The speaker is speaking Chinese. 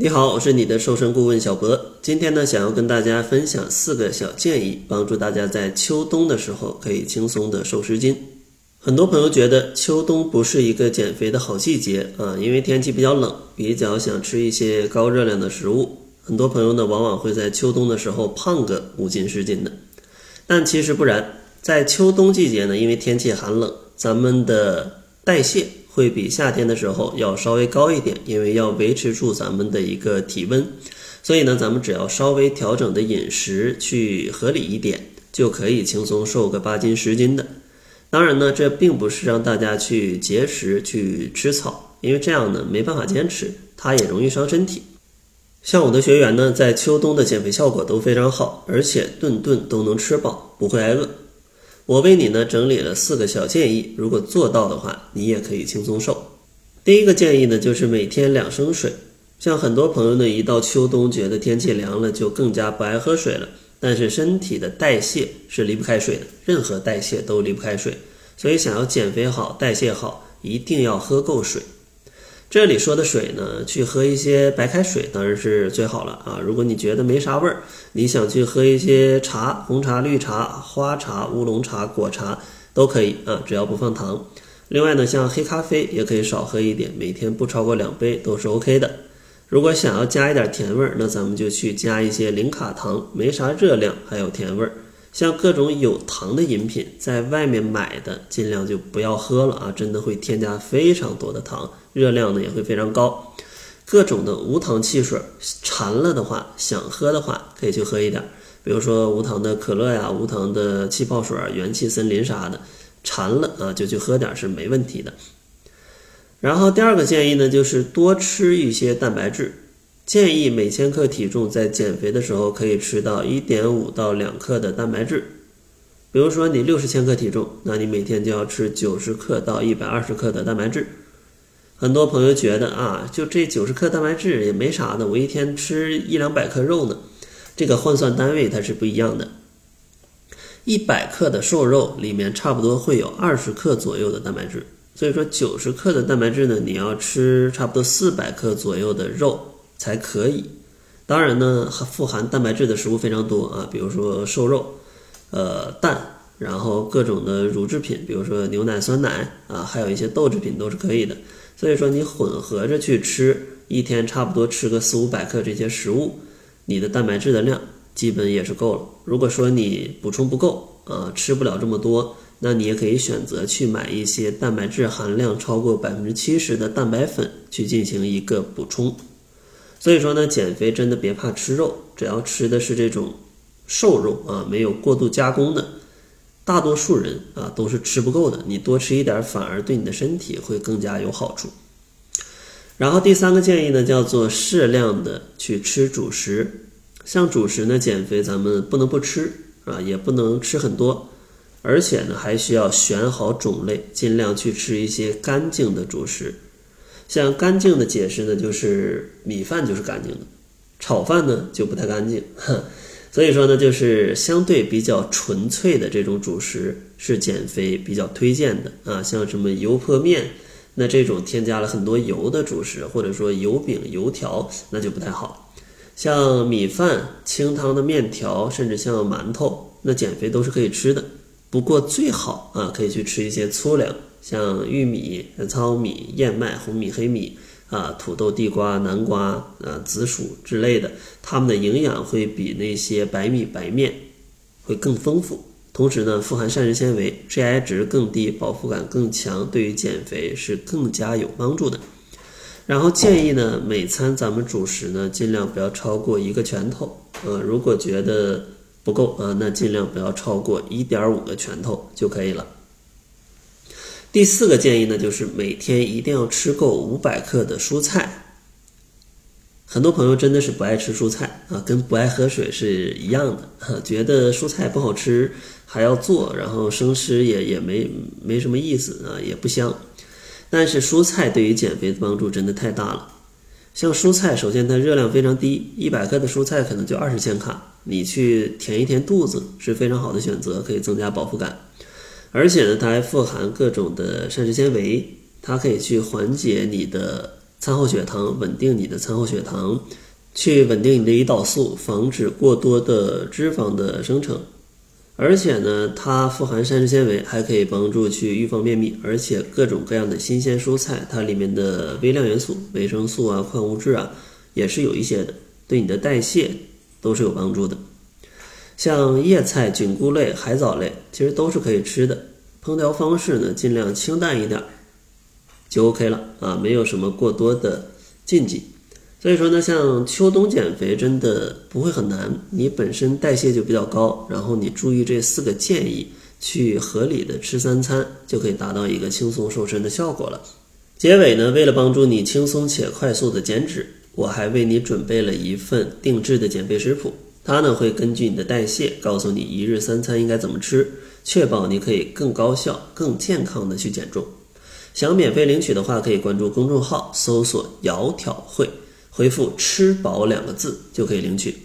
你好，我是你的瘦身顾问小博。今天呢，想要跟大家分享四个小建议，帮助大家在秋冬的时候可以轻松的瘦十斤。很多朋友觉得秋冬不是一个减肥的好季节啊，因为天气比较冷，比较想吃一些高热量的食物。很多朋友呢，往往会在秋冬的时候胖个五斤十斤的。但其实不然，在秋冬季节呢，因为天气寒冷，咱们的代谢。会比夏天的时候要稍微高一点，因为要维持住咱们的一个体温，所以呢，咱们只要稍微调整的饮食去合理一点，就可以轻松瘦个八斤十斤的。当然呢，这并不是让大家去节食去吃草，因为这样呢没办法坚持，它也容易伤身体。像我的学员呢，在秋冬的减肥效果都非常好，而且顿顿都能吃饱，不会挨饿。我为你呢整理了四个小建议，如果做到的话，你也可以轻松瘦。第一个建议呢，就是每天两升水。像很多朋友呢，一到秋冬觉得天气凉了，就更加不爱喝水了。但是身体的代谢是离不开水的，任何代谢都离不开水。所以想要减肥好、代谢好，一定要喝够水。这里说的水呢，去喝一些白开水当然是最好了啊。如果你觉得没啥味儿，你想去喝一些茶，红茶、绿茶、花茶、乌龙茶、果茶都可以啊，只要不放糖。另外呢，像黑咖啡也可以少喝一点，每天不超过两杯都是 OK 的。如果想要加一点甜味儿，那咱们就去加一些零卡糖，没啥热量还有甜味儿。像各种有糖的饮品，在外面买的尽量就不要喝了啊，真的会添加非常多的糖，热量呢也会非常高。各种的无糖汽水，馋了的话，想喝的话，可以去喝一点，比如说无糖的可乐呀，无糖的气泡水、元气森林啥的，馋了啊就去喝点是没问题的。然后第二个建议呢，就是多吃一些蛋白质。建议每千克体重在减肥的时候可以吃到一点五到两克的蛋白质。比如说你六十千克体重，那你每天就要吃九十克到一百二十克的蛋白质。很多朋友觉得啊，就这九十克蛋白质也没啥的，我一天吃一两百克肉呢。这个换算单位它是不一样的。一百克的瘦肉里面差不多会有二十克左右的蛋白质，所以说九十克的蛋白质呢，你要吃差不多四百克左右的肉。才可以，当然呢，富含蛋白质的食物非常多啊，比如说瘦肉，呃，蛋，然后各种的乳制品，比如说牛奶、酸奶啊，还有一些豆制品都是可以的。所以说你混合着去吃，一天差不多吃个四五百克这些食物，你的蛋白质的量基本也是够了。如果说你补充不够啊，吃不了这么多，那你也可以选择去买一些蛋白质含量超过百分之七十的蛋白粉去进行一个补充。所以说呢，减肥真的别怕吃肉，只要吃的是这种瘦肉啊，没有过度加工的，大多数人啊都是吃不够的。你多吃一点，反而对你的身体会更加有好处。然后第三个建议呢，叫做适量的去吃主食。像主食呢，减肥咱们不能不吃啊，也不能吃很多，而且呢还需要选好种类，尽量去吃一些干净的主食。像干净的解释呢，就是米饭就是干净的，炒饭呢就不太干净。所以说呢，就是相对比较纯粹的这种主食是减肥比较推荐的啊。像什么油泼面，那这种添加了很多油的主食，或者说油饼、油条，那就不太好。像米饭、清汤的面条，甚至像馒头，那减肥都是可以吃的。不过最好啊，可以去吃一些粗粮。像玉米、糙米、燕麦、红米、黑米啊，土豆、地瓜、南瓜啊、紫薯之类的，它们的营养会比那些白米、白面会更丰富。同时呢，富含膳食纤维，GI 值更低，饱腹感更强，对于减肥是更加有帮助的。然后建议呢，每餐咱们主食呢，尽量不要超过一个拳头。呃，如果觉得不够啊，那尽量不要超过一点五个拳头就可以了。第四个建议呢，就是每天一定要吃够五百克的蔬菜。很多朋友真的是不爱吃蔬菜啊，跟不爱喝水是一样的，觉得蔬菜不好吃，还要做，然后生吃也也没没什么意思啊，也不香。但是蔬菜对于减肥的帮助真的太大了。像蔬菜，首先它热量非常低，一百克的蔬菜可能就二十千卡，你去填一填肚子是非常好的选择，可以增加饱腹感。而且呢，它还富含各种的膳食纤维，它可以去缓解你的餐后血糖，稳定你的餐后血糖，去稳定你的胰岛素，防止过多的脂肪的生成。而且呢，它富含膳食纤维，还可以帮助去预防便秘。而且各种各样的新鲜蔬菜，它里面的微量元素、维生素啊、矿物质啊，也是有一些的，对你的代谢都是有帮助的。像叶菜、菌菇类、海藻类，其实都是可以吃的。烹调方式呢，尽量清淡一点，就 OK 了啊，没有什么过多的禁忌。所以说呢，像秋冬减肥真的不会很难，你本身代谢就比较高，然后你注意这四个建议，去合理的吃三餐，就可以达到一个轻松瘦身的效果了。结尾呢，为了帮助你轻松且快速的减脂，我还为你准备了一份定制的减肥食谱，它呢会根据你的代谢，告诉你一日三餐应该怎么吃，确保你可以更高效、更健康的去减重。想免费领取的话，可以关注公众号，搜索“窈窕会”。回复“吃饱”两个字就可以领取。